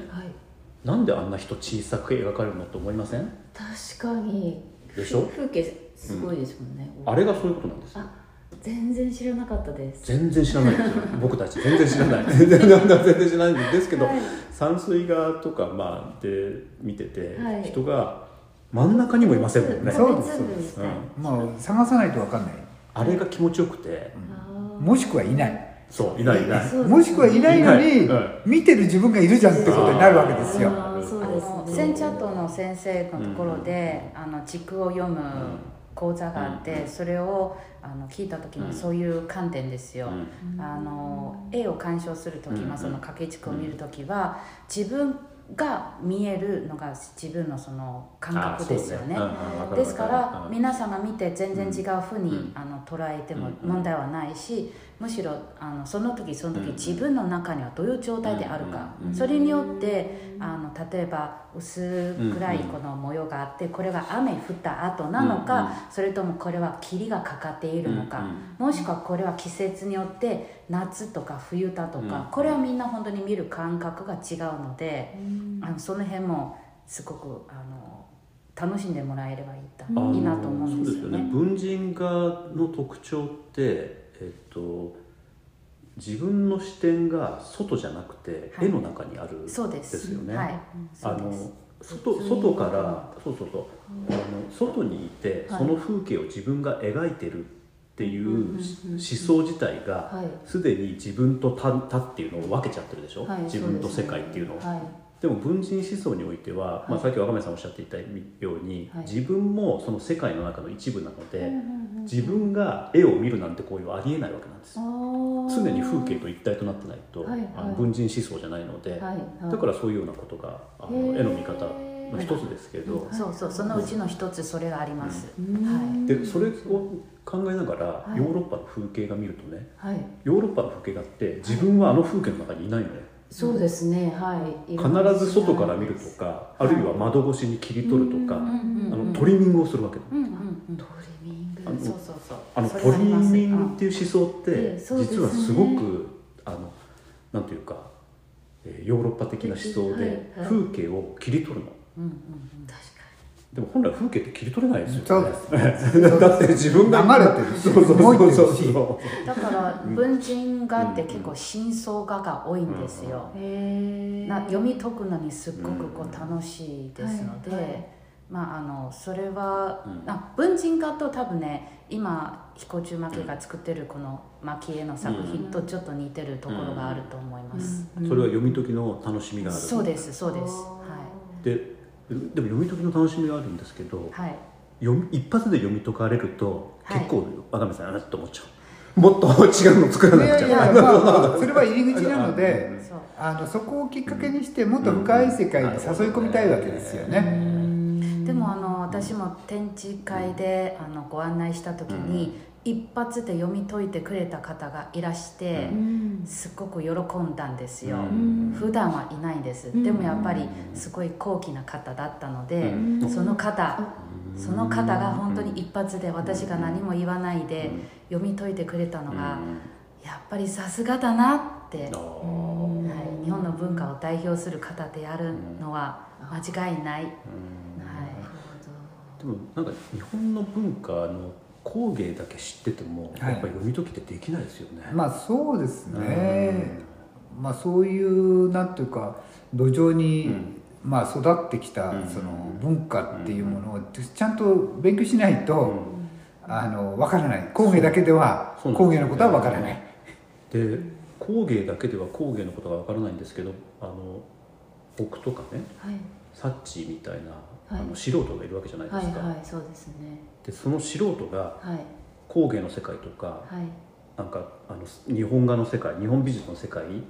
B: なんであんな人小さく描かれるのって思いません？
E: 確かに。
B: でしょ？
E: 風景すごいですもんね、
B: あれがそういうことなんですよ
E: あ全然知らなかったです。
B: 全然知らないですよ。*laughs* 僕たち全然知らない。全然全然知らないんですけど、
E: はい。
B: 山水画とかまあで見てて、
E: はい。
B: 人が真ん中にもいませんもんね。
C: そうです。
E: 米粒みたいな
B: うん。
C: まあ探さないと分かんない。
B: あれが気持ちよくて、
E: あー。
C: もしくはいない。
B: そういないいない。
C: もしくはいないのに
B: いないうん
C: 見てる自分がいるじゃんってことになるわけですよ。
E: そう
D: あ
E: です
D: の
E: ね
D: センチャートの先生のところで、あの地区を読む講座があって、それをあの聞いた時
B: うん。
D: にそういう観点ですよ、
B: うん。
D: あの絵を鑑賞する時、
B: うん
D: まあ、その掛け軸を見る時は自分が見えるのが自分のその感覚ですよね。ですから皆さんが見て全然違うふうに、
B: うん。
D: あの捉えても
B: うん。
D: 問題はないしむしろあのその時その時
B: うん
D: 自分の中にはどういう状態であるか。
B: うん
D: それによってあの例えば薄暗い
B: うん
D: この模様があってこれが雨降った後なのかそれともこれは霧がかかっているのか。もしくはこれは季節によって夏とか冬だと
B: うん
D: かこれはみんな本当に見る感覚が違うので
E: うん。
D: あのその辺もすごくあの楽しんでもらえればいいいいなと思うんですよね。
B: 文人画の特徴って、えっと、自分の視点が外じゃなくて、
D: はい。
B: 絵の中にあるんです。よね。
D: はい、そ
B: あの外外からそうそうそう。あの外にいて
E: はい。
B: その風景を自分が描いてるってい
E: う
B: 思想自体が
E: はい。
B: すでに自分と他他っていうのを分けちゃってるでしょ、
E: はい。
B: 自分と世界っていうのを。
E: はい
B: でも文人思想においては、まあ、
E: はい
B: さっき若林さんおっしゃっていたように、
E: はい。
B: 自分もその世界の中の一部なので、自分が絵を見るなんて行為はありえないわけなんです常に風景と一体となってないと、
E: はいはい。
B: あの文人思想じゃないので、
E: はいはい
B: だからそういうようなことがあの絵の見方の一つですけど、
D: そうそうそのうちの一つそれがあります、
E: うん。
B: でそれを考えながら
E: はい。
B: ヨーロッパの風景画見るとね
E: はい。
B: ヨーロッパの風景画って自分はあの風景の中にいないのよ
E: そうですね。はい。
B: 必ず外から見るとかあるいは窓越しに切り取るとか、あのトリミングをするわけ
D: うんうんうん。
E: トリミング。
B: あの
D: そうそうそう。
B: あのトリミングっていう思想って実はすごくあのなんていうか、えーヨーロッパ的な思想
E: はい
B: で
E: はい。
B: 風景を切り取るの。
D: うんうんうん
B: でも本来風景って切り取れないですよね。
C: そうですね。*laughs*
B: だって自分が
C: 流れてるし
B: そうそう
C: 動いて
B: そう
C: るし
B: そう。
D: だから文人画って結構真相画が多いんですよ、
E: にへえ
D: な読み解くのにすっごくこう楽しいですので、
E: はいはい。
D: まああのそれは、
B: うん。
D: あ文人画と多分ね今彦中蒔絵が作ってるこの蒔絵の作品とちょっと似てるところがあると思います、
B: それは読み解きの楽しみがある。
D: そうですそうです。は
B: ででも読み解きの楽しみがあるんですけど
D: いはい。
B: 読み一発で読み解かれると、
D: はい。
B: 結構若宮さんあなって思っちゃう。もっと違うの作ら
C: い
B: なくちゃ
C: やいやまあまあそれは入り口なのであのそこをきっかけにしてもっと深い世界に誘い込みたいわけですよね。
D: でもあの私も展示会であのご案内した時に、一発で読み解いてくれた方がいらして、すっごく喜んだんですよ、
B: うん。
D: 普段はいないんです、
E: うん。
D: でもやっぱりすごい高貴な方だったので、
B: うん。
D: その方その方が本当に一発で私が何も言わないで読み解いてくれたのが、やっぱりさすがだなって、
B: あ
D: はい、日本の文化を代表する方であるのは間違いない、
B: ーうん。
D: はい。
B: でもなんか日本の文化の工芸だけ知ってても、
C: はい。
B: やっぱり読み解きってできないですよね。
C: まあそうですね。まあそういうなんていうか土壌に、
B: うん。
C: まあ育ってきた
B: うん。
C: その文化っていうものをちゃんと勉強しないと、あのわからない。工芸だけでは工芸のことはわからない。
B: で工芸だけでは工芸のことがわからないんですけどあの僕とかね
E: はい。
B: サッチーみたいな、
E: はい。
B: あの素人がいるわけじゃないで
E: はい
B: すか。
E: はいそうですね
B: でその素人が
E: はい。
B: 工芸の世界とか
E: はい。
B: なんかあの日本画の世界日本美術の世界
E: うん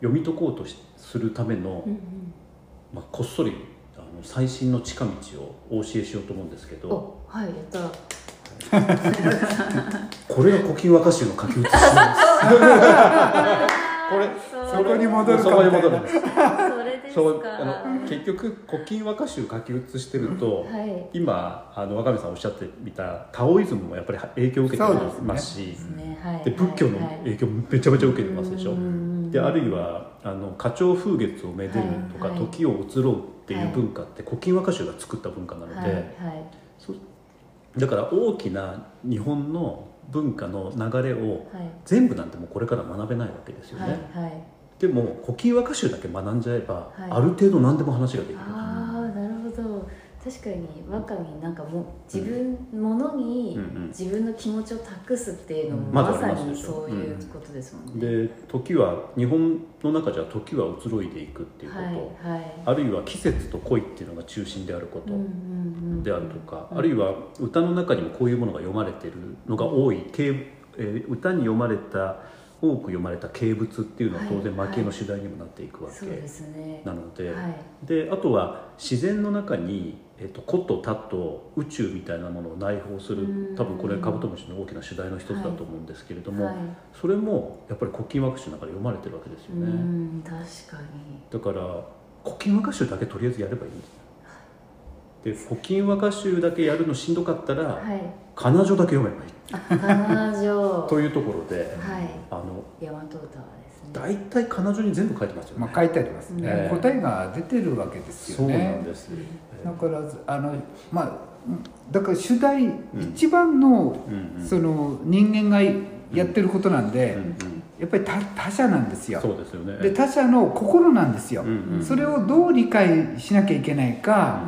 B: 読み解こうとしするための、
E: うん
B: まあ、こっそりあの最新の近道をお教えしようと思うんですけ
E: うん
B: ど。
E: おはいやった。
B: これが古今和歌集の書き写しなんです。*laughs* これ
C: そこに戻るか
B: そこに戻るんです
E: そ
B: う
E: か
B: あの結局古今和歌集書き写してると、
E: はい。
B: 今あの若宮さんおっしゃってみたタオイズムもやっぱり影響を受けてますし
E: で
B: 仏教の影響もめちゃめちゃ受けてますでしょ、
E: うん
B: であるいはあの花鳥風月をめでるとか、
E: はいはい。
B: 時を移ろうっていう文化って古今和歌集が作った文化なので、
E: はい
B: だから大きな日本の文化の流れを
E: はい。
B: 全部なんてもうこれから学べないわけですよね、でも古今和歌集だけ学んじゃえば、
E: はい。
B: ある程度何でも話ができる。
E: ああなるほど。確かに和歌になんかもう自分ものに
B: うんうん。
E: 自分の気持ちを託すっていうのも
B: ま
E: さにそういうことですもんね、
B: で時は日本の中じゃ時は移ろいでいくっていうこと、
E: はいはい。
B: あるいは季節と恋っていうのが中心であること。
E: うんうんうん
B: であるとか、
E: うん
B: あるいは歌の中にもこういうものが読まれてるのが多い、景えー歌に読まれた多く読まれた景物っていうのは当然
E: はい
B: 蒔絵の主題にもなっていくわけなので,、
E: はい。
B: であとは自然の中に、えっと古と多と宇宙みたいなものを内包する
E: うん。
B: 多分これカブトムシの大きな主題の一つだと思うんですけれども、
E: はい。
B: それもやっぱり古今和歌集の中で読まれてるわけですよ
E: う
B: ね。
E: ん確かに。
B: だから古今和歌集だけとりあえずやればいいんですで古今和歌集だけやるのしんどかったら、
E: はい。
B: 彼女だけ読めばいい。
E: 彼女。*laughs*
B: というところで、
E: はい。
B: あの
E: 大和歌はですね。
B: 大体彼女に全部書いてますよね、
C: まあ書いてありますね、
B: ええ。
C: 答えが出てるわけです
B: そうな
C: よね
B: んです、
C: だからあのまあだから主題、
B: ん。
C: 一番の
B: うんうん。
C: その人間がやってることなんで、
B: うんうん。
C: やっぱり他他者なんですよ。
B: そうですよね。
C: で他者の心なんですよ、
B: うんうん
C: それをどう理解しなきゃいけないか、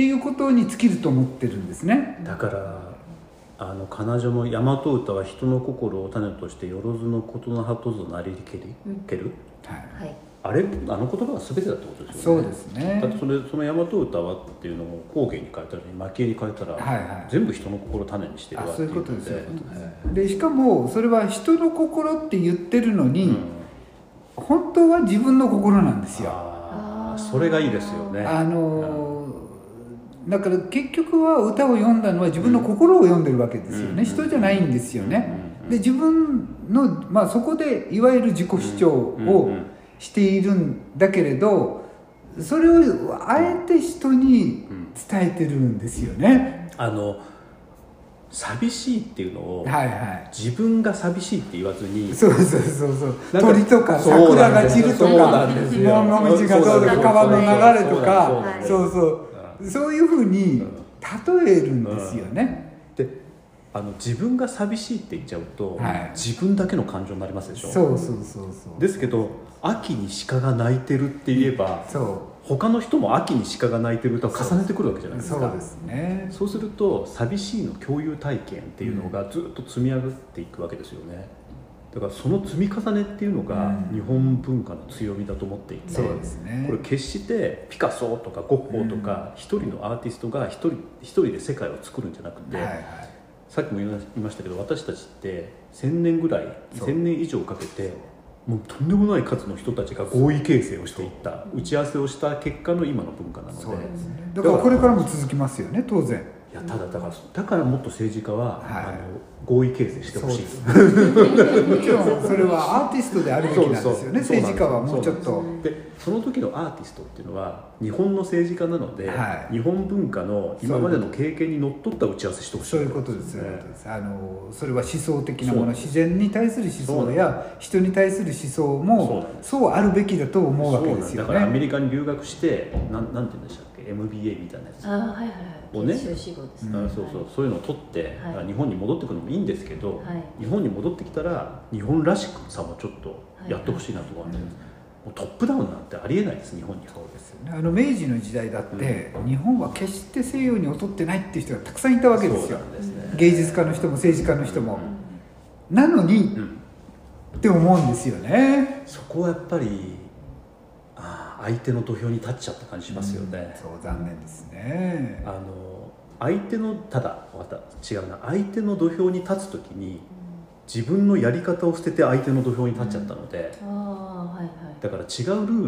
C: っていうことに尽きると思ってるんですね。
B: だからあの彼女の大和歌は人の心を種としてよろずのことの葉とぞなりけりける、
C: はい。
E: はい。
B: あれ？あの言葉が全てだってことですよね。
C: そうですね。
B: だってそれその大和歌はっていうのを工芸に変えたり蒔絵に変えたら、
C: はいはい。
B: 全部人の心を種にしてるわ
C: あそういうこと
B: の
C: ですそういうことです。でしかもそれは人の心って言ってるのに、
B: うん。
C: 本当は自分の心なんですよ。
B: ああそれがいいですよね。
C: あのーだから結局は歌を読んだのは自分の心を読んでるわけですよね、
B: うん
C: 人じゃないんですよね、
B: うん
C: で自分の、まあ、そこでいわゆる自己主張をしているんだけれどそれをあえて人に伝えてるんですよね、
B: あの寂しいっていうのを、
C: はいはい。
B: 自分が寂しいって言わずに
C: そうそうそうそう。鳥とか桜が散るとか
B: んですよ。
C: もみじがどうとか
B: そう
C: 川の流れと
B: そう
C: かそうそうそういうふうに例えるんですよね、
B: であの自分が寂しいって言っちゃうと、
C: はい。
B: 自分だけの感情になりますでしょ？
C: そうそうそうそう。
B: ですけど秋に鹿が鳴いてるって言えば
C: そ
B: 他の人も秋に鹿が鳴いてると重ねてくるわけじゃないうですか。
C: そうですね。
B: そうすると寂しいの共有体験っていうのがずっと積み上がっていくわけですよねだからその積み重ねっていうのが
C: うん。
B: 日本文化の強みだと思っていて、
C: そうですね。
B: これ決してピカソとかゴッホとか一人のアーティストが一人一人で世界を作るんじゃなくて、
C: はいはい。
B: さっきも言いましたけど私たちって1,000年ぐらい
C: そう。
B: 1,000年以上かけてもうとんでもない数の人たちが合意形成をしていった打ち合わせをした結果の今の文化なので。
C: ね。だからこれからも続きますよね当然
B: いやただだからだからもっと政治家は、
C: はい。
B: あの合意形成してほしい。
C: もちろんそれはアーティストであるべきなんです。よね政治家はもうちょっと
B: でその時のアーティストっていうのは日本の政治家なので、
C: はい。
B: 日本文化の今までの経験にのっとった打ち合わせしてほしい。
C: そういうことですそういうことですあのそれは思想的なもの。自然に対する思想や人に対する思想
B: そう
C: もそうあるべきだと思うわけですよ
B: そうなんだからアメ
C: ね
B: リカに留学してなんなんて言うんでしたっけ？MBA みたいなやつ。
E: ああはいはい
B: をね。
E: ね、
B: あそうそう。そういうのを取って、
E: はい。
B: 日本に戻ってくるのもいいんですけど、
E: はい。
B: 日本に戻ってきたら日本らしくさもちょっとやってほしいなと思って、
C: はい。
B: もうトップダウンなんてありえないです日本には。
C: そうですよねあの明治の時代だって、日本は決して西洋に劣ってないっていう人がたくさんいたわけですよ。
B: ね。
C: 芸術家の人も政治家の人も、なのに、
B: うん。
C: って思うんですよね。
B: そこはやっぱりあー相手の土俵に立っちゃった感じしますよね、
C: そう残念ですね。
B: あの相手のただまた違うな。相手の土俵に立つ時に自分のやり方を捨てて相手の土俵に立っちゃったので、
E: ああはいはい。
B: だから違うルー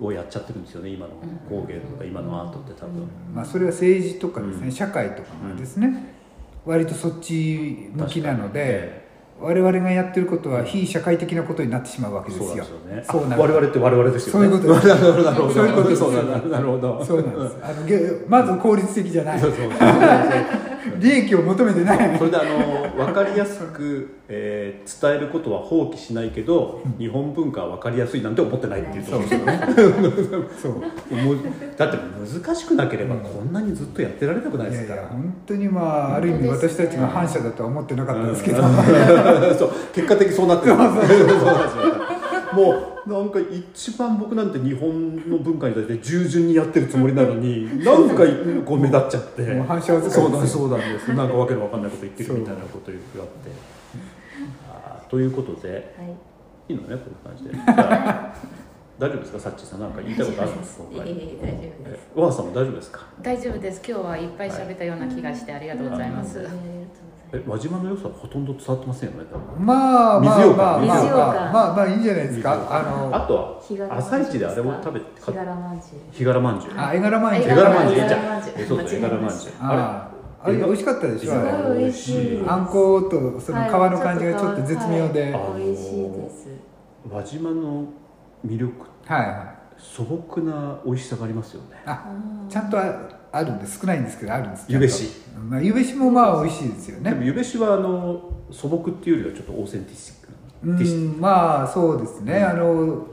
B: ルをやっちゃってるんですよね今の工芸とか今のアートって多分、
C: まあ、それは政治とかですね、
B: うん。
C: 社会とかがですね、割とそっち向きなので
B: 確
C: 我々がやってることは非社会的なことになってしまうわけ
B: か
C: ですよ。
B: にそうなんです
C: そうな
B: 我々って我々ですよ
C: そう
B: ね
C: いうことです。
B: なるほどなるほど
C: そういうことです。
B: なるほど。
C: そうなんです。あのげまず効率的じゃない。
B: そうそう *laughs*
C: 利益を求めてない。*laughs*
B: それであの分かりやすく、*laughs* えー伝えることは放棄しないけど日本文化は分かりやすいなんて思ってないっていうところ。ですよね
C: そう。
B: もう。だって難しくなければこんなにずっとやってられなくない
C: いやい
B: ですか
C: や本当にまあある意味私たちが反社だとは思ってなかったですけど、
B: そう。結果的にそうなってる。そうなんですよもうなんか一番僕なんて日本の文化に対して従順にやってるつもりなのになんかこう目立っちゃって。
C: もう反射扱いです
B: そうなんですそうなんですなんかわけのわかんないこと言ってるみたいなこと言ってあって。あーということで
E: はい。
B: いいのねこういう感じで。*laughs* 大丈夫ですか？サッチーさんなんか言いたいことあるんですか
E: いえいえ大丈夫です。
B: えワーさんも大丈夫ですか？
D: 大丈夫です。今日はいっぱい喋ったような気がしてありがとうございます、
B: え輪島の良さはほとんど伝わってませんよね
C: まあまあまあまあ
B: か水
E: ようか
C: まあまあまあいいんじゃないですか。あの
B: あとは朝一であれを食べて
E: 日柄まんじゅう。
B: 日柄まんじゅう。
C: あ絵柄まんじゅう。
B: 絵柄まんじゅう。
E: 絵柄まんじゅう。
B: えそうだ絵柄まんじゅう。
C: あああれ美味しかったでしょ？
E: す
C: あれ。
E: ごい。美味しいです。
C: あんことその皮の感じがちょっと絶妙で、
B: あ
C: はい。
E: 美味しいです。
B: 輪島の魅力
C: はい
B: 素朴な美味しさがありますよね。
C: あちゃんとああるんです。少ないんですけどあるんです。
B: ゆべし。
C: まあ、ゆべしもまあ美味しいですよ
B: でも
C: ね
B: ゆべしはあの素朴っていうよりはちょっとオーセンティックな
C: う
B: テ
C: まあそうですね。あの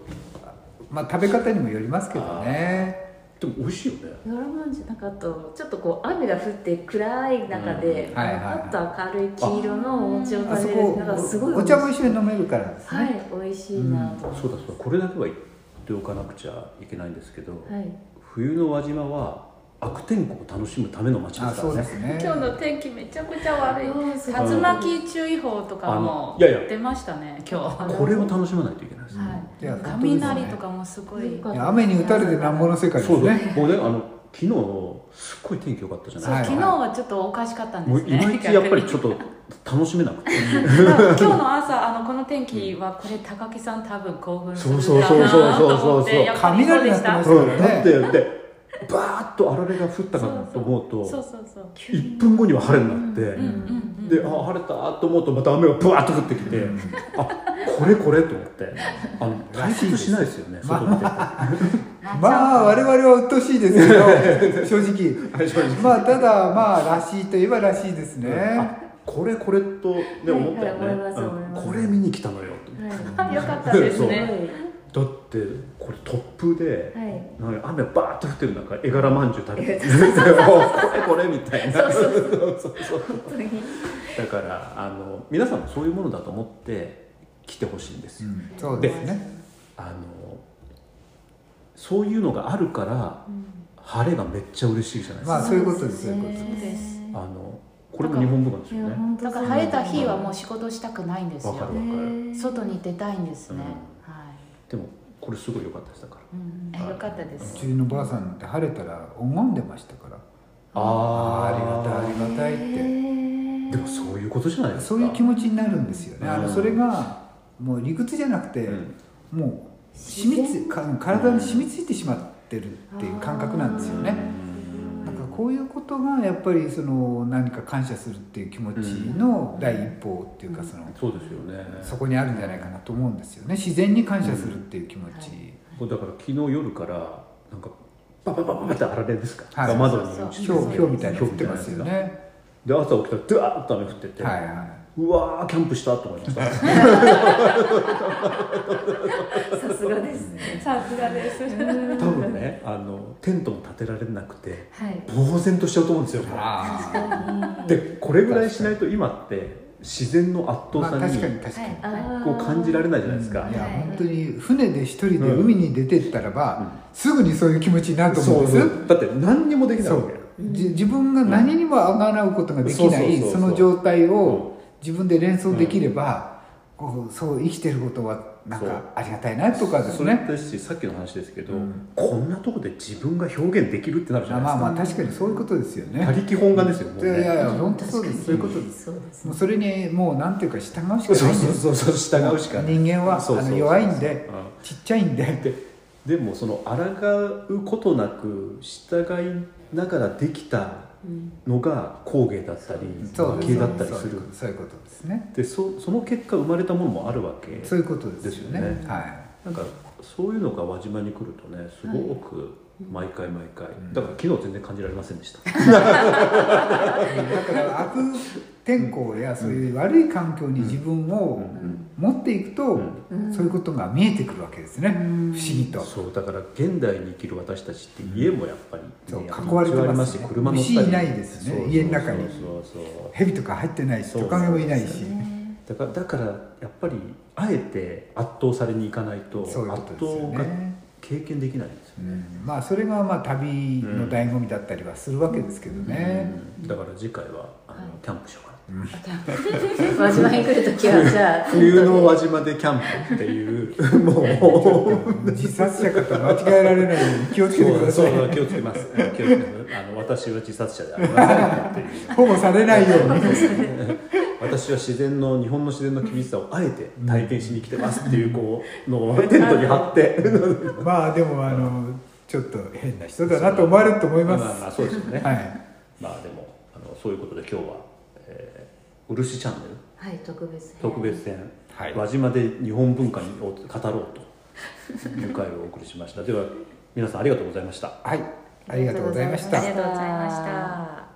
C: まあ食べ方にもよりますけどね。
B: でも美味しいよね。
E: 日柄まんじゅうなんかあとちょっとこう雨が降って暗い中で、
B: うん。
C: はいはい。はい
E: パッと明るい黄色のお餅を食べる
C: こ
E: のがすごい
C: お茶も一緒に飲めるからですね、
E: はい美味しいなと。思って、
B: そうだそうだ。これだけは言っておかなくちゃいけないんですけど、
E: はい。
B: 冬の輪島は悪天候を楽しむための街で
C: あ
B: すからね。
C: そうですね。
D: 今日の天気めちゃくちゃ悪い。竜巻注意報とか
B: あ
D: も出ましたね今日。
B: これを楽しまないといけないです、
C: いや
D: はい。
C: 本当ですね
D: 雷とかもすごい。
C: 雨に打たれてなんぼの世界で
B: そうだ
C: すね
B: もうねあの昨日すっごい天気良かったじゃない
C: はい
B: です
D: 昨日はちょっとおかしかったんで
B: か、
D: すね
B: もういまいちやっぱりちょっと楽しめなくて。
D: ま *laughs* あ今日の朝あのこの天気はこれ高木さん多分興奮する
B: そうそう
D: だ
B: そうそう
D: なと思ってやっぱりそうでした。
C: 雷鳴ってました
B: う。ん、だってでバーッとあられが降ったかなと思うと
D: そうそうそう
B: 1分後には晴れになって、であ晴れたと思うとまた雨がブワーッと降ってきて、あこれこれと思ってあの退屈しないですよね外見てて、
C: まあ我々は鬱陶しいですけど *laughs* 正直。まあただまあらしいといえばらしいですね、
B: あこれこれと、ね
E: はい
B: 思ったよね、これ見に来たのよと
E: はい。
D: よかったです
B: そう。
D: ね
B: だってこれ突風で、
E: はい。
B: なんか雨バーッと降ってる中絵柄まんじゅう食べて *laughs* これこれみたいな。
E: そうそう
B: そう。そうそう
E: 本当に
B: だからあの皆さんもそういうものだと思って来てほしいんですよ、
C: うん。そうですね。
B: あのそういうのがあるから晴れがめっちゃ嬉しいじゃないですか、
C: まあそういうことですそういうこと
D: です。
B: あのここれも日本文化ですよね。
D: だから晴れた日はもう仕事したくないんですよ。外に出たいんですね、
B: でもこれすごい良かったですだから。
D: うん、かったで
C: う
D: す。
C: ちのばあさんって晴れたら拝んでましたから
B: あ
C: ありがたいありがたいって。
B: でもそういうことじゃないですか。
C: そういう気持ちになるんですよね。あの
B: うん
C: それがもう理屈じゃなくて、
B: うん。
C: もう染みつか体に染みついてしまってるっていう感覚なんですよねこういうことがやっぱりその何か感謝するっていう気持ちの第一歩っていうかその
B: そうですよね。
C: そこにあるんじゃないかなと思うんですよね。自然に感謝するっていう気持ち、
B: これだから昨日夜からなんかバババババってあられですか、
C: はい。
B: が窓に。
C: ひょうひょうみたいに降ってますよね。
B: で朝起きたらドゥワーッと雨降ってて、
C: はいは
B: うわーキャンプしたと思いました。
E: さすがですね。
D: さすがです。
B: 多分ねあのテントも立てられなくて
E: はい。
B: 呆然としちゃうと思うんですよ。でこれぐらいしないと今って自然の圧倒さに
C: 確かに確かに、
E: あ
B: こう感じられないじゃないですか、
C: いや
E: はい。
C: 本当に船で一人で海に出てったらば、すぐにそういう気持ちになると思うんです
B: そうだって何にもできない
C: そ
B: わけ
C: 自分が何にもあがなうことができない
B: そ
C: の状態を自分で連想できれば、こうそう生きてることはなんかありがたいなとかです
B: それ
C: ね
B: ですしさっきの話ですけど、
C: うん。
B: こんなとこで自分が表現できるってなるじゃないですか、
C: まあまあ確かにそういうことですよね。
B: 他力本願ですよもうね。
C: いやいや本当そうです。そういうことです
E: そうです
C: もうそれにもうなんていうか従うしかないん
B: そうそうそうそう従うしかない。
C: 人間はあの弱いんで
B: うん。
C: ちっちゃいんで。
B: ででもその抗うことなく従いながらできたのが工芸だったり絵だったりする。
C: そういうことですね。
B: でそその結果生まれたものもあるわけ
C: そういうことですよね。
B: ですよね。
C: はい。
B: なんかそういうのが輪島に来るとねすごく毎回毎回、だから昨日全然感じられませんでした、
C: だから悪天候やそういう悪い環境に自分を持っていくと、そういうことが見えてくるわけですね、不思議と。
B: そうだから現代に生きる私たちって家もやっぱり、
C: そう
B: ね
C: 囲われてます
B: し車乗ったり。
C: 虫いないですね。
B: そうそう
C: 家の中に。蛇とか入ってないしトカゲもいないし。
B: だからだからやっぱりあえて圧倒されに行かないと
C: そういうこ
B: 圧
C: とですよ
B: 倒が
C: ね、
B: 経験できないんですよ
C: う
B: ね、
C: ん。まあそれがまあ旅の醍醐味だったりはするわけですけどね、
B: うん。だから次回はあの、
E: はい。
B: キャンプしようかな *laughs*
E: 輪島に来るときはじゃあ
B: 冬の輪島でキャンプっていう *laughs* もう。
C: 自殺者かと間違えられないように気をつけてください。
B: そうそう気をつけます。気をつけてます。あの私は自殺者ではありませんっていう
C: 保護されないように。*laughs*
B: 私は自然の日本の自然の厳しさをあえて体験しに来てますっていうこうのをテントに貼って。
C: まあでもあのちょっと変な人だなと思われると思います。
B: まあまあそうですよね、
C: はい。
B: まあでもあのそういうことで今日は、えー、漆チャンネル？
E: はい特別編。
B: 特別編、
C: はい。
B: 輪島で日本文化を語ろうと。*laughs* いう回をお送りしました。では皆さんありがとうございました。
C: はい。ありがとうございました
E: ありがとうございました。
D: ありがとうございました